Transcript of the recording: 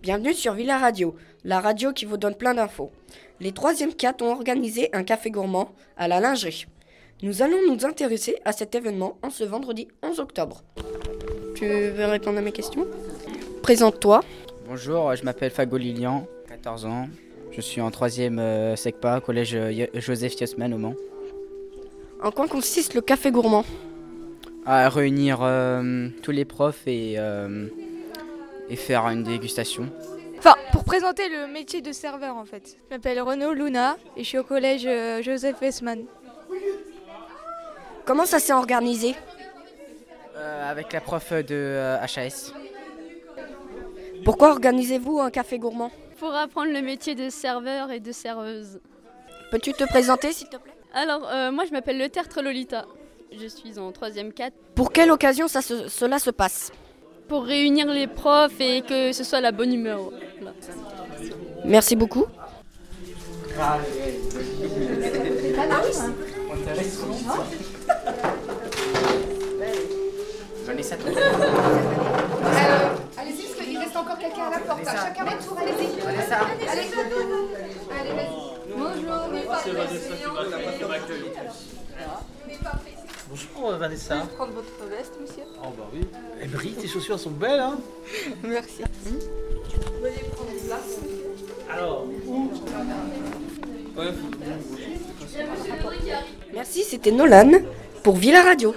Bienvenue sur Villa Radio, la radio qui vous donne plein d'infos. Les 3e 4 ont organisé un café gourmand à la lingerie. Nous allons nous intéresser à cet événement en ce vendredi 11 octobre. Tu veux répondre à mes questions? Présente-toi. Bonjour, je m'appelle Fago Lilian, 14 ans. Je suis en 3e euh, SECPA, collège euh, Joseph Yosman au Mans. En quoi consiste le café gourmand? À réunir euh, tous les profs et, euh, et faire une dégustation. Enfin, pour présenter le métier de serveur en fait. Je m'appelle Renaud Luna et je suis au collège euh, Joseph Westman. Comment ça s'est organisé? Euh, avec la prof de euh, HAS. Pourquoi organisez-vous un café gourmand? Pour apprendre le métier de serveur et de serveuse. Peux-tu te présenter s'il te plaît? Alors, euh, moi je m'appelle Le Tertre Lolita. Je suis en 3ème 4 Pour quelle occasion ça se- cela se passe? Pour réunir les profs et que ce soit la bonne humeur. Voilà. Merci beaucoup. J'en ai 7 Allez-y, parce qu'il reste encore quelqu'un à la porte. Chacun votre tour, allez-y. Allez, allez, allez, vas-y. Bonjour, pas pressé, Bonjour euh, Vanessa. Prendre votre veste, monsieur. Oh bah oui. Elle brille, tes chaussures sont belles hein Merci. Alors, où? Merci, c'était Nolan pour Villa Radio.